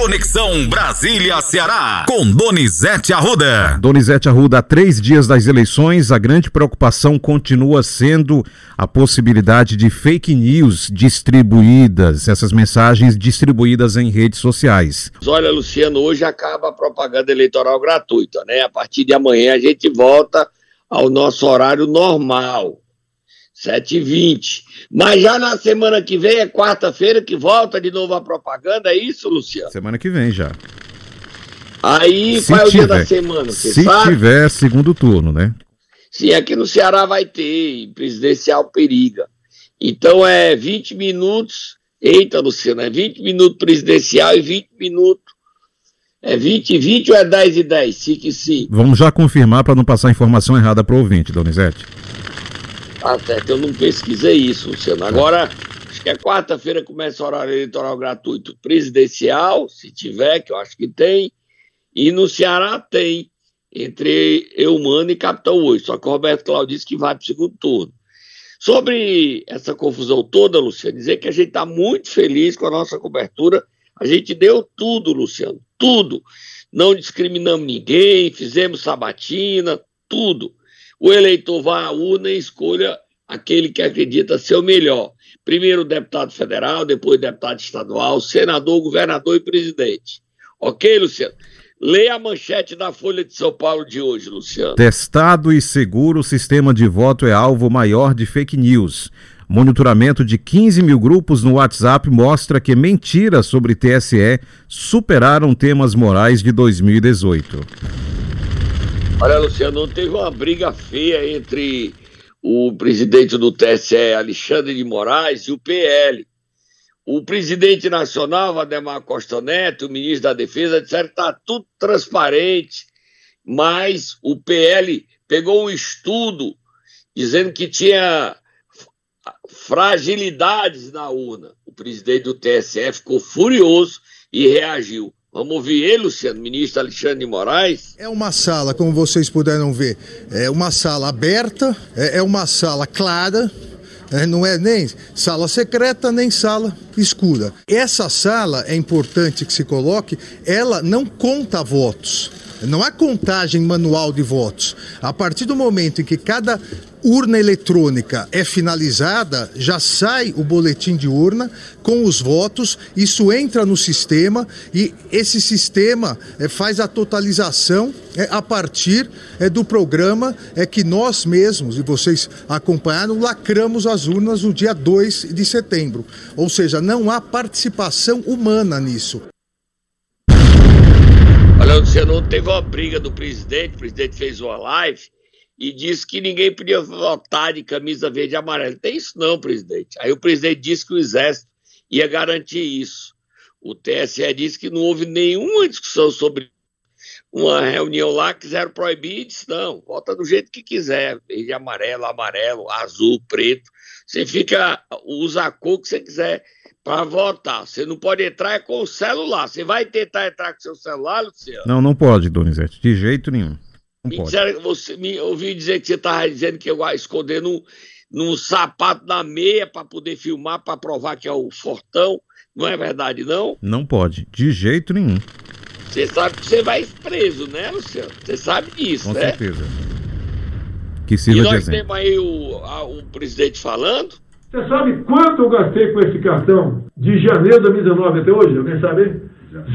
Conexão Brasília-Ceará, com Donizete Arruda. Donizete Arruda, há três dias das eleições, a grande preocupação continua sendo a possibilidade de fake news distribuídas, essas mensagens distribuídas em redes sociais. Olha, Luciano, hoje acaba a propaganda eleitoral gratuita, né? A partir de amanhã a gente volta ao nosso horário normal. 7h20. Mas já na semana que vem, é quarta-feira, que volta de novo a propaganda, é isso, Luciano? Semana que vem já. Aí, Se qual é o dia tiver. da semana? Se sabe? tiver segundo turno, né? Sim, aqui no Ceará vai ter, presidencial periga. Então é 20 minutos, eita, Luciano, é 20 minutos presidencial e 20 minutos. É 20 e 20 ou é 10 e 10? Sim que sim. Vamos já confirmar para não passar informação errada para o ouvinte, Donizete. Certo, eu não pesquisei isso, Luciano. Agora, acho que é quarta-feira começa o horário eleitoral gratuito presidencial, se tiver, que eu acho que tem. E no Ceará tem, entre Eumano e Capitão 8. Só que o Roberto Claudio disse que vai para o segundo turno. Sobre essa confusão toda, Luciano, dizer que a gente está muito feliz com a nossa cobertura. A gente deu tudo, Luciano, tudo. Não discriminamos ninguém, fizemos sabatina, tudo. O eleitor vai à urna e escolha aquele que acredita ser o melhor. Primeiro deputado federal, depois deputado estadual, senador, governador e presidente. Ok, Luciano? Leia a manchete da Folha de São Paulo de hoje, Luciano. Testado e seguro, o sistema de voto é alvo maior de fake news. Monitoramento de 15 mil grupos no WhatsApp mostra que mentiras sobre TSE superaram temas morais de 2018. Olha, Luciano, teve uma briga feia entre o presidente do TSE, Alexandre de Moraes, e o PL. O presidente nacional, Valdemar Costa Neto, o ministro da Defesa, disseram que está tudo transparente, mas o PL pegou um estudo dizendo que tinha fragilidades na urna. O presidente do TSE ficou furioso e reagiu. Vamos ouvir ele, Luciano, ministro Alexandre de Moraes. É uma sala, como vocês puderam ver, é uma sala aberta, é é uma sala clara, é, não é nem sala secreta nem sala escura. Essa sala, é importante que se coloque, ela não conta votos. Não há contagem manual de votos. A partir do momento em que cada urna eletrônica é finalizada, já sai o boletim de urna com os votos, isso entra no sistema e esse sistema eh, faz a totalização eh, a partir eh, do programa é que nós mesmos, e vocês acompanharam, lacramos as urnas no dia 2 de setembro. Ou seja, não há participação humana nisso. Olha, Luciano, teve uma briga do presidente, o presidente fez uma live e disse que ninguém podia votar de camisa verde e amarela. Tem isso não, presidente. Aí o presidente disse que o Exército ia garantir isso. O TSE disse que não houve nenhuma discussão sobre uma reunião lá, quiseram proibir e disse, não, vota do jeito que quiser, verde, amarelo, amarelo, azul, preto. Você fica, usa a cor que você quiser para votar. Você não pode entrar é com o celular. Você vai tentar entrar com seu celular, Luciano? Não, não pode, Donizete, de jeito nenhum. Não Me, pode. disseram, você, me ouvi dizer que você estava dizendo que eu ia esconder num, num sapato na meia para poder filmar, para provar que é o fortão. Não é verdade, não? Não pode, de jeito nenhum, Você sabe que você vai preso, né, Luciano? Você sabe disso, com né? certeza. Que E sirva de nós exemplo. temos aí o, a- o presidente falando. Você sabe quanto eu gastei com esse cartão de janeiro de 2019 até hoje? Alguém sabe?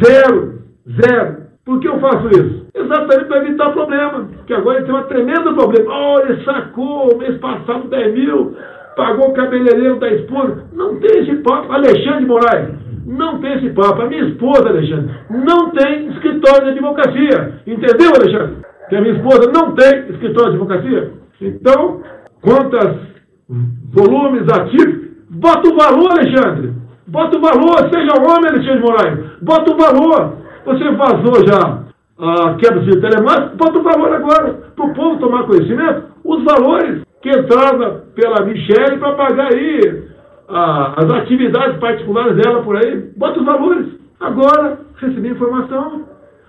Zero. Zero. Por que eu faço isso? Exatamente para evitar problema. Porque agora ele tem um tremendo problema. Olha, ele sacou mês passado 10 mil, pagou o cabeleireiro da esposa. Não tem esse papo. Alexandre de Moraes, não tem esse papo. A minha esposa, Alexandre, não tem escritório de advocacia. Entendeu, Alexandre? Que a minha esposa não tem escritório de advocacia. Então, quantas volumes ativos. Bota o valor, Alexandre. Bota o valor, seja homem, Alexandre Moraes. Bota o valor. Você vazou já a quebra de telemático, bota o valor agora, para o povo tomar conhecimento, os valores que entrava pela Michelle para pagar aí ah, as atividades particulares dela por aí. Bota os valores. Agora, recebi informação,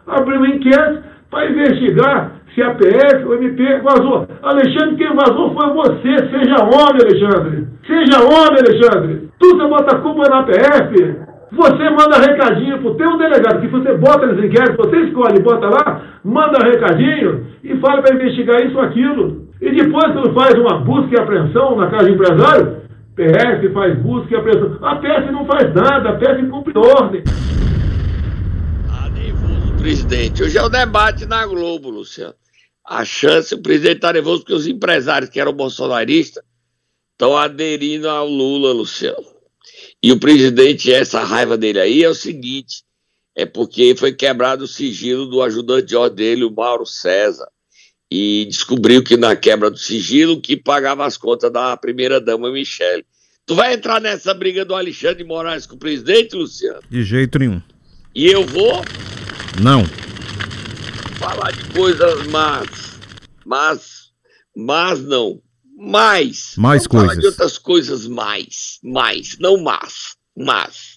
abri uma enquete para investigar se a PF ou MP vazou. Alexandre, quem vazou foi você. Seja homem, Alexandre. Seja homem, Alexandre. Tu você bota a culpa na PF. Você manda recadinho pro teu delegado, que você bota nos inquéritos, você escolhe, bota lá, manda recadinho e fala para investigar isso ou aquilo. E depois, quando faz uma busca e apreensão na casa de empresário, PF faz busca e apreensão. A PF não faz nada, a PF cumpre ordem. Ah, nervoso, presidente. Hoje é o debate na Globo, Luciano. A chance, o presidente está nervoso porque os empresários que eram bolsonaristas estão aderindo ao Lula, Luciano. E o presidente, essa raiva dele aí é o seguinte: é porque foi quebrado o sigilo do ajudante de ordem dele, o Mauro César e descobriu que na quebra do sigilo que pagava as contas da primeira-dama Michele. Tu vai entrar nessa briga do Alexandre de Moraes com o presidente, Luciano? De jeito nenhum. E eu vou? Não. Falar de coisas más. Mas, mas não. Mais. Mais Vamos coisas. Falar de outras coisas mais. Mais. Não más. Mas.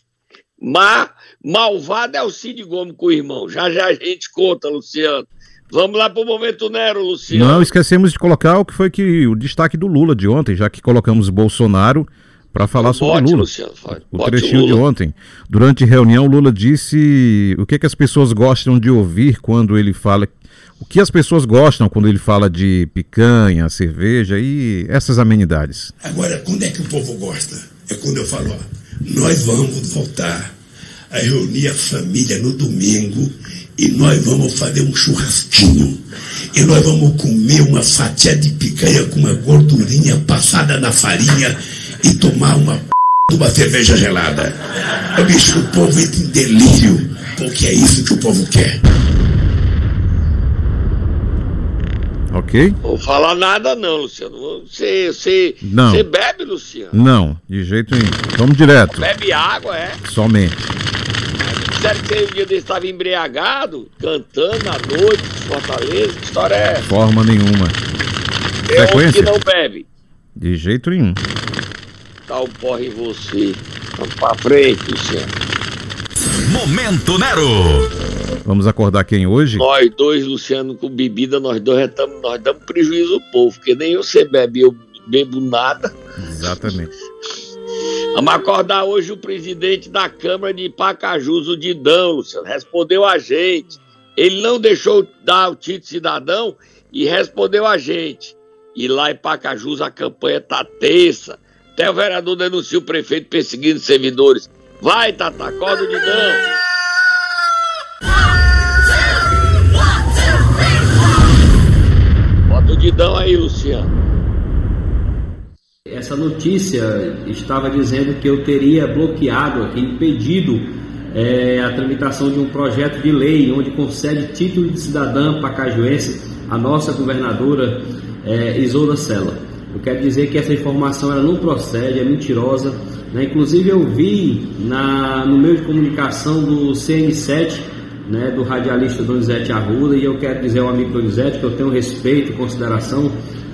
Má, malvado é o Cid Gomes com o irmão. Já já a gente conta, Luciano. Vamos lá pro momento Nero, Luciano. Não esquecemos de colocar o que foi que o destaque do Lula de ontem, já que colocamos Bolsonaro para falar sobre Bote, Lula. Luciano. O Bote trechinho de Lula. ontem. Durante reunião, Lula disse o que, que as pessoas gostam de ouvir quando ele fala. O que as pessoas gostam quando ele fala de picanha, cerveja e essas amenidades. Agora, quando é que o povo gosta? É quando eu falo, ó, nós vamos voltar a reunir a família no domingo e nós vamos fazer um churrasquinho. E nós vamos comer uma fatia de picanha com uma gordurinha passada na farinha e tomar uma p... de uma cerveja gelada. Ô, bicho, o povo entra em delírio, porque é isso que o povo quer. Ok? Vou falar nada não, Luciano. Você, você, Não. você bebe, Luciano? Não, de jeito nenhum. Vamos direto. Bebe água, é? Somente. Sério que um dia desse estava embriagado, cantando à noite, Fortaleza? Que história é essa? Forma nenhuma. É Sequência? que não bebe. De jeito nenhum. Dá um porre em você. Vamos pra frente, Luciano. Momento Nero. Vamos acordar quem hoje? Nós dois, Luciano, com bebida, nós dois já tamo- nós damos prejuízo ao povo, porque nem você bebe, eu bebo nada. Exatamente. Vamos acordar hoje o presidente da Câmara de Pacajus, o Didão, Luciano, respondeu a gente. Ele não deixou dar o título cidadão e respondeu a gente. E lá em Pacajus a campanha tá tensa. Até o vereador denuncia o prefeito perseguindo servidores. Vai, Tata, acorda o Didão. Bota o Didão aí, Luciano. Essa notícia estava dizendo que eu teria bloqueado, aqui, impedido eh, a tramitação de um projeto de lei onde concede título de cidadã pacajuense à nossa governadora eh, Isolda Sela. Eu quero dizer que essa informação ela não procede, é mentirosa. né? Inclusive eu vi na, no meio de comunicação do CN7 né, do radialista Donizete Arruda, e eu quero dizer ao amigo Donizete que eu tenho respeito e consideração,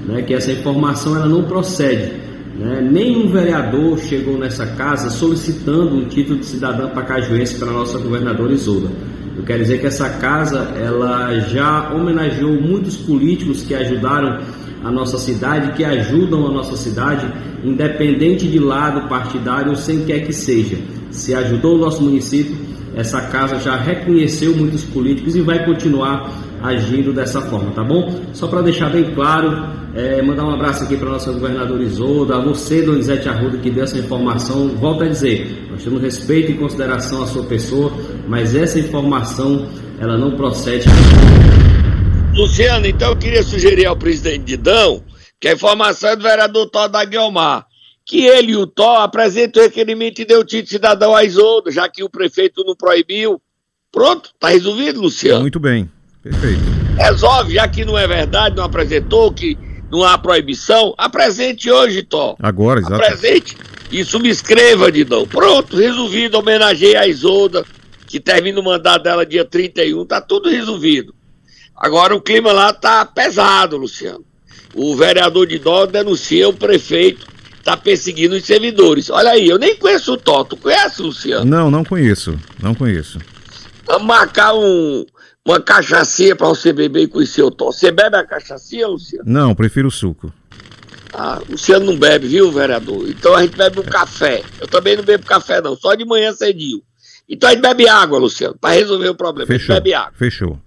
né, que essa informação ela não procede. Né? Nenhum vereador chegou nessa casa solicitando um título de cidadã pacajuense para a nossa governadora Isolda. Eu quero dizer que essa casa ela já homenageou muitos políticos que ajudaram a nossa cidade, que ajudam a nossa cidade, independente de lado partidário ou sem quer que seja. Se ajudou o nosso município, essa casa já reconheceu muitos políticos e vai continuar agindo dessa forma, tá bom? Só para deixar bem claro, é, mandar um abraço aqui para nossa governadora Isolda, a você, Donizete Arruda, que deu essa informação. Volto a dizer, nós temos respeito e consideração à sua pessoa, mas essa informação, ela não procede. Luciano, então eu queria sugerir ao presidente Didão que a informação é do vereador Tó da Guilmar, que ele e o Tó apresentem o requerimento e dê o título de cidadão a Isoldo, já que o prefeito não proibiu. Pronto, tá resolvido, Luciano. Muito bem. Perfeito. Resolve, já que não é verdade, não apresentou, que não há proibição, apresente hoje, Tó. Agora, exato. Apresente e subscreva, Didão. Pronto, resolvido, homenageei a Isolda, que termina o mandato dela dia 31, tá tudo resolvido. Agora o clima lá tá pesado, Luciano. O vereador de Dó denuncia o prefeito tá perseguindo os servidores. Olha aí, eu nem conheço o Tó. Tu conhece, Luciano? Não, não conheço. Não conheço. Vamos marcar um, uma cachaçinha pra você beber e conhecer o Tó. Você bebe a cachaçinha, Luciano? Não, prefiro suco. Ah, o Luciano não bebe, viu, vereador? Então a gente bebe um café. Eu também não bebo café, não, só de manhã cedinho. Então a gente bebe água, Luciano, para resolver o problema. Fechou. bebe água. Fechou.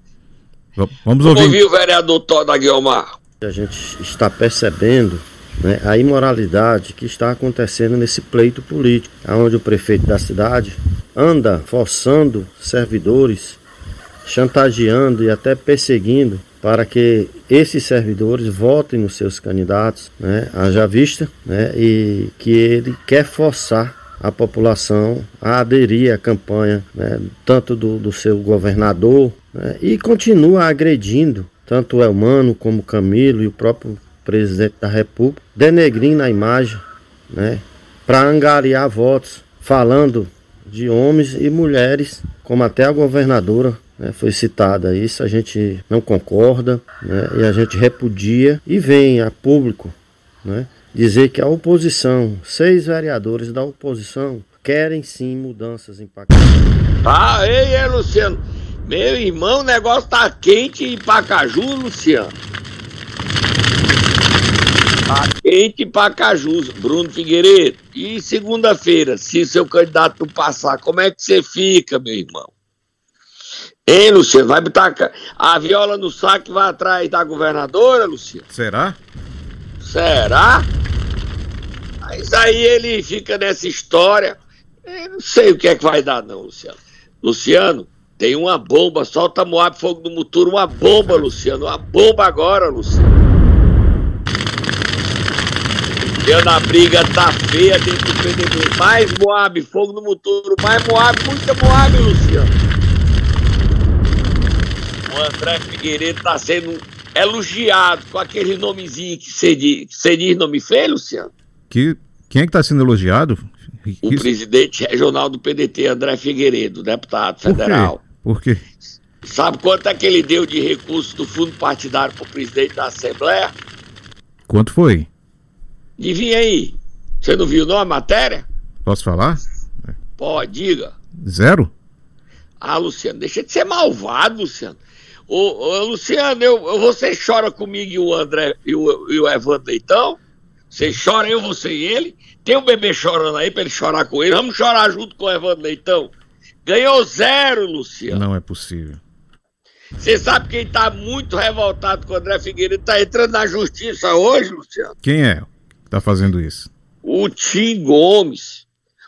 Vamos Vamos ouvir. ouvir. o vereador Toda Guilmar. A gente está percebendo né, a imoralidade que está acontecendo nesse pleito político, onde o prefeito da cidade anda forçando servidores, chantageando e até perseguindo para que esses servidores votem nos seus candidatos, né, haja vista, né, e que ele quer forçar a população a aderir à campanha, né, tanto do, do seu governador, né, e continua agredindo tanto o Elmano como o Camilo e o próprio presidente da República, denegrindo a imagem, né, para angariar votos, falando de homens e mulheres, como até a governadora né, foi citada. Isso a gente não concorda né, e a gente repudia e vem a público né, dizer que a oposição, seis vereadores da oposição, querem sim mudanças em Pacaju. Ah, ei, é, Luciano. Meu irmão, o negócio tá quente em Pacaju, Luciano. Tá quente em Pacaju, Bruno Figueiredo. E segunda-feira, se seu candidato não passar, como é que você fica, meu irmão? Hein, Luciano? Vai botar a viola no saco e vai atrás da governadora, Luciano? Será? Será? Mas aí ele fica nessa história. Eu não sei o que é que vai dar, não, Luciano. Luciano, tem uma bomba, solta Moab Fogo do Muturo, uma bomba, Luciano, uma bomba agora, Luciano. Luciano, a briga tá feia dentro do PDB. Mais Moab, Fogo no Muturo, mais Moab, muita Moab, Luciano. O André Figueiredo tá sendo elogiado com aquele nomezinho que você diz, você diz nome feio, Luciano? Que, quem é que está sendo elogiado? O presidente regional do PDT, André Figueiredo, deputado Por federal. quê? Por quê? Sabe quanto é que ele deu de recursos do fundo partidário para o presidente da Assembleia? Quanto foi? Adivinha aí. Você não viu não a matéria? Posso falar? Pode, diga. Zero? Ah, Luciano, deixa de ser malvado, Luciano. Ô, ô, Luciano, eu, você chora comigo e o André e o, e o Evandro Leitão? Você chora, eu, você e ele? Tem um bebê chorando aí pra ele chorar com ele. Vamos chorar junto com o Evandro Leitão. Ganhou zero, Luciano. Não é possível. Você sabe quem tá muito revoltado com o André Figueiredo? Tá entrando na justiça hoje, Luciano? Quem é que tá fazendo isso? O Tim Gomes.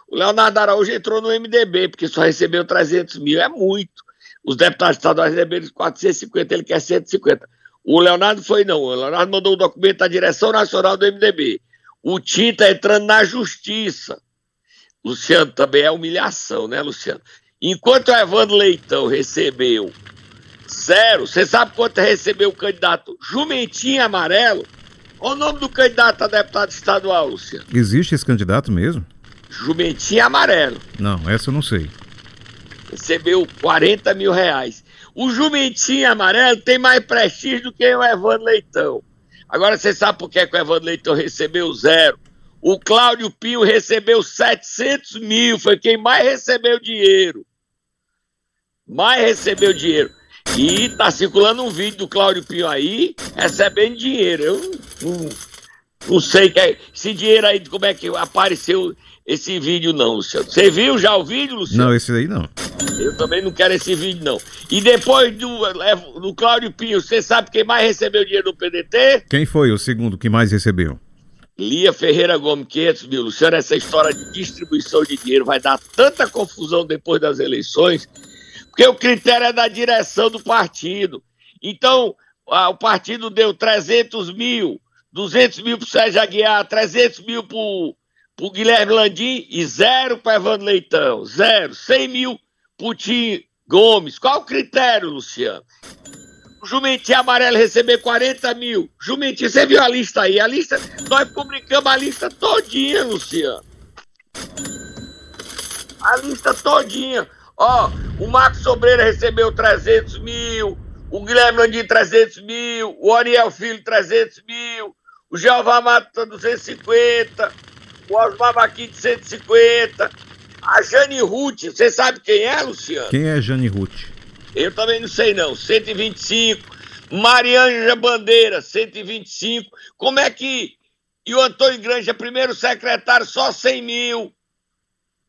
O Leonardo Araújo entrou no MDB, porque só recebeu 300 mil. É muito. Os deputados estaduais receberam 450, ele quer 150. O Leonardo foi não. O Leonardo mandou o um documento à direção nacional do MDB. O Tim está entrando na justiça. Luciano, também é humilhação, né, Luciano? Enquanto o Evandro Leitão recebeu zero, você sabe quanto recebeu o candidato Jumentinho Amarelo? Qual o nome do candidato a deputado estadual, Luciano? Existe esse candidato mesmo? Jumentinho Amarelo. Não, essa eu não sei. Recebeu 40 mil reais. O Jumentinho Amarelo tem mais prestígio do que o Evandro Leitão. Agora você sabe por que, que o Evandro Leitão recebeu zero? O Cláudio Pinho recebeu 700 mil, foi quem mais recebeu dinheiro. Mais recebeu dinheiro. E tá circulando um vídeo do Cláudio Pinho aí, recebendo dinheiro. Eu não, não sei que é, esse dinheiro aí, como é que apareceu esse vídeo não, Luciano. Você viu já o vídeo, Luciano? Não, esse aí não. Eu também não quero esse vídeo, não. E depois do, do Cláudio Pinho, você sabe quem mais recebeu dinheiro do PDT? Quem foi o segundo que mais recebeu? Lia Ferreira Gomes, 500 mil. Luciano, essa história de distribuição de dinheiro vai dar tanta confusão depois das eleições, porque o critério é da direção do partido. Então, a, o partido deu 300 mil, 200 mil para o Sérgio Aguiar, 300 mil para o Guilherme Landim e zero para Evandro Leitão. Zero. 100 mil para o Tim Gomes. Qual o critério, Luciano? O Jumentinho Amarelo receber 40 mil. Jumentinho, você viu a lista aí? A lista, nós publicamos a lista todinha, Luciano. A lista todinha. Ó, o Marcos Sobreira recebeu 300 mil, o Guilherme Landim 300 mil, o Ariel Filho 300 mil, o Jeová Mata 250, o Osmar Baquim 150, a Jane Ruth, você sabe quem é, Luciano? Quem é Jane Ruth? Eu também não sei não, 125. Marianja Bandeira, 125. Como é que... E o Antônio Granja, primeiro secretário, só 100 mil.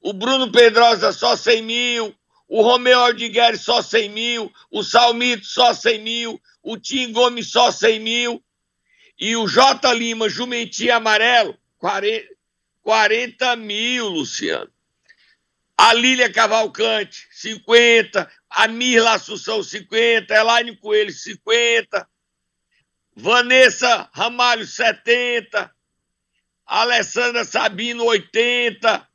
o Bruno Pedrosa só 100 mil, o Romeu Aldigueri só 100 mil, o Salmito só 100 mil, o Tim Gomes só 100 mil, e o J. Lima, Jumentinho Amarelo, 40, 40 mil, Luciano. A Lília Cavalcante, 50. A Mirla Assunção, 50. Elaine Coelho, 50. Vanessa Ramalho, 70. Alessandra Sabino, 80.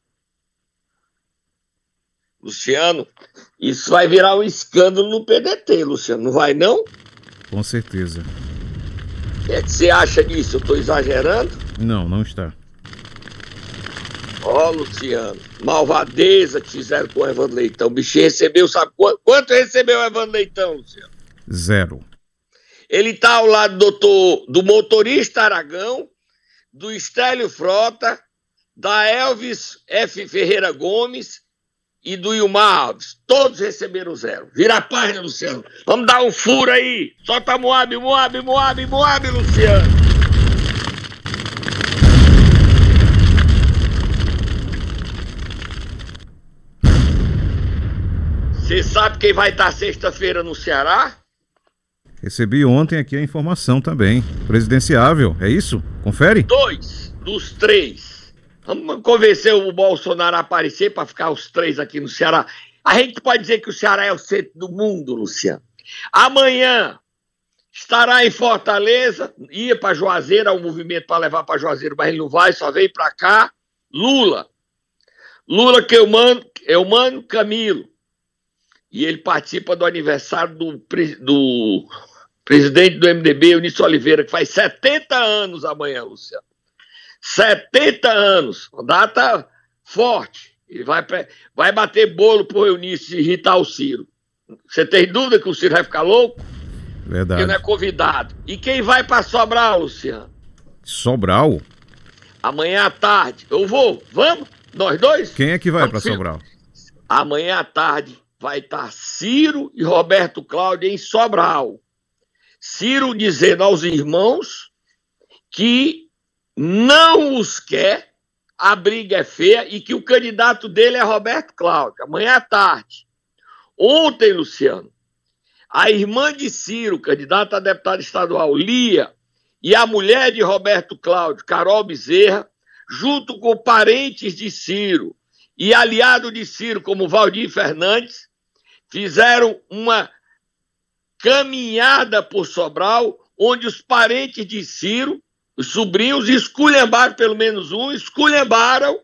Luciano, isso vai virar um escândalo no PDT, Luciano, não vai não? Com certeza. O que, é que você acha disso? Eu estou exagerando? Não, não está. Ó, oh, Luciano, malvadeza que fizeram com o Evandro Leitão. O bichinho recebeu, sabe quanto, quanto recebeu o Evandro Leitão, Luciano? Zero. Ele está ao lado do, doutor, do motorista Aragão, do Estélio Frota, da Elvis F. Ferreira Gomes e do Ilmar Alves. Todos receberam zero. Vira a página, Luciano. Vamos dar um furo aí. Solta Moab, Moab, Moab, Moab, Luciano. Você sabe quem vai estar sexta-feira no Ceará? Recebi ontem aqui a informação também. Presidenciável, é isso? Confere? Dois dos três. Vamos convencer o Bolsonaro a aparecer para ficar os três aqui no Ceará. A gente pode dizer que o Ceará é o centro do mundo, Luciano. Amanhã estará em Fortaleza, ia para Juazeiro, o um movimento para levar para Juazeiro, mas ele não vai, só veio para cá. Lula. Lula que eu mando, eu mando Camilo e ele participa do aniversário do, do presidente do MDB, Eunício Oliveira, que faz 70 anos amanhã, Luciano. 70 anos, data forte. Ele vai, vai bater bolo pro Eunício e irritar o Ciro. Você tem dúvida que o Ciro vai ficar louco? Verdade. Porque não é convidado. E quem vai para Sobral, Luciano? Sobral? Amanhã à tarde. Eu vou. Vamos? Nós dois? Quem é que vai para Sobral? Amanhã à tarde vai estar Ciro e Roberto Cláudio em Sobral. Ciro dizendo aos irmãos que não os quer, a briga é feia e que o candidato dele é Roberto Cláudio, amanhã à tarde. Ontem, Luciano, a irmã de Ciro, candidata a deputada estadual, Lia, e a mulher de Roberto Cláudio, Carol Bezerra, junto com parentes de Ciro e aliado de Ciro, como Valdir Fernandes, fizeram uma caminhada por Sobral, onde os parentes de Ciro, os sobrinhos, esculhambaram, pelo menos um, esculhambaram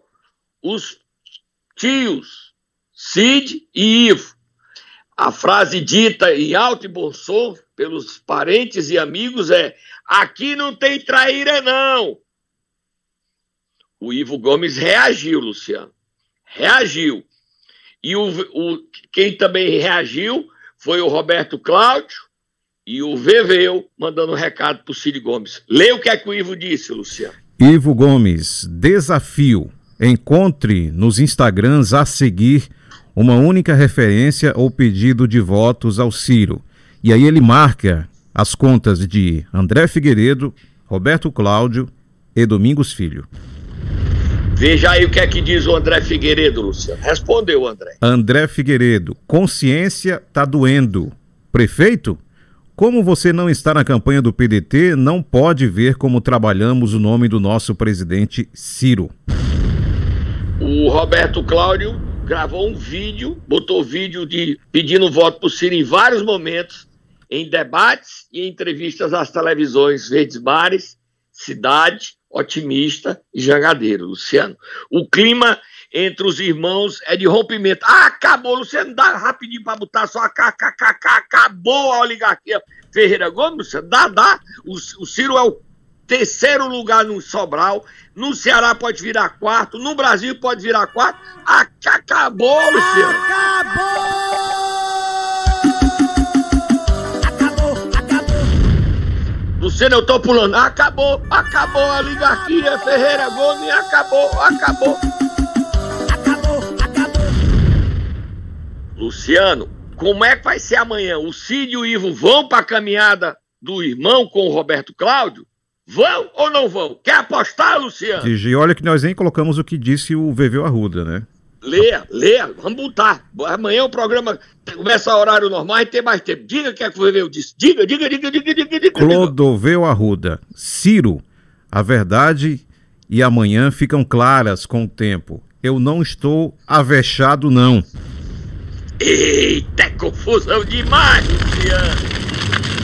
os tios Cid e Ivo. A frase dita em alto e bom som pelos parentes e amigos é: aqui não tem traíra, não. O Ivo Gomes reagiu, Luciano. Reagiu. E o, o, quem também reagiu foi o Roberto Cláudio e o Veveu mandando um recado para o Cid Gomes. Lê o que é que o Ivo disse, Luciano. Ivo Gomes, desafio. Encontre nos Instagrams a seguir uma única referência ou pedido de votos ao Ciro. E aí ele marca as contas de André Figueiredo, Roberto Cláudio e Domingos Filho. Veja aí o que é que diz o André Figueiredo, Luciano. Respondeu, André. André Figueiredo, consciência tá doendo. Prefeito? Como você não está na campanha do PDT, não pode ver como trabalhamos o nome do nosso presidente Ciro. O Roberto Cláudio gravou um vídeo, botou vídeo de pedindo voto para o Ciro em vários momentos, em debates e entrevistas às televisões Verdes Mares, Cidade, otimista e jangadeiro, Luciano. O clima entre os irmãos é de rompimento. Ah, acabou, Luciano, dá rapidinho para botar só a KKKK, acabou a oligarquia. Ferreira Gomes, Luciano, dá, dá. O, o Ciro é o terceiro lugar no Sobral, no Ceará pode virar quarto, no Brasil pode virar quarto. Ah, acabou, Luciano. Acabou! Luciano, eu tô pulando. Acabou, acabou a oligarquia. Ferreira Gomes, acabou, acabou. Acabou, Luciano, como é que vai ser amanhã? O Cid e o Ivo vão pra caminhada do irmão com o Roberto Cláudio? Vão ou não vão? Quer apostar, Luciano? E olha que nós nem colocamos o que disse o Veveu Arruda, né? Leia, leia, vamos botar. Amanhã o programa começa a horário normal e tem mais tempo. Diga o que é que foi eu disse. Diga, diga, diga, diga, diga, diga. Clodoveu Arruda. Ciro, a verdade e amanhã ficam claras com o tempo. Eu não estou avexado, não. Eita, é confusão demais, Luciano.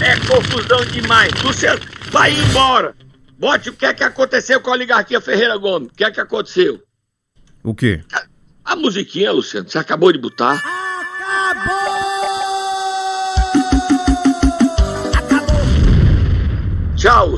É confusão demais. Luciano, vai embora. Bote o que é que aconteceu com a oligarquia Ferreira Gomes. O que é que aconteceu? O quê? A, a musiquinha, Luciano, você acabou de botar. Acabou! Acabou! Tchau,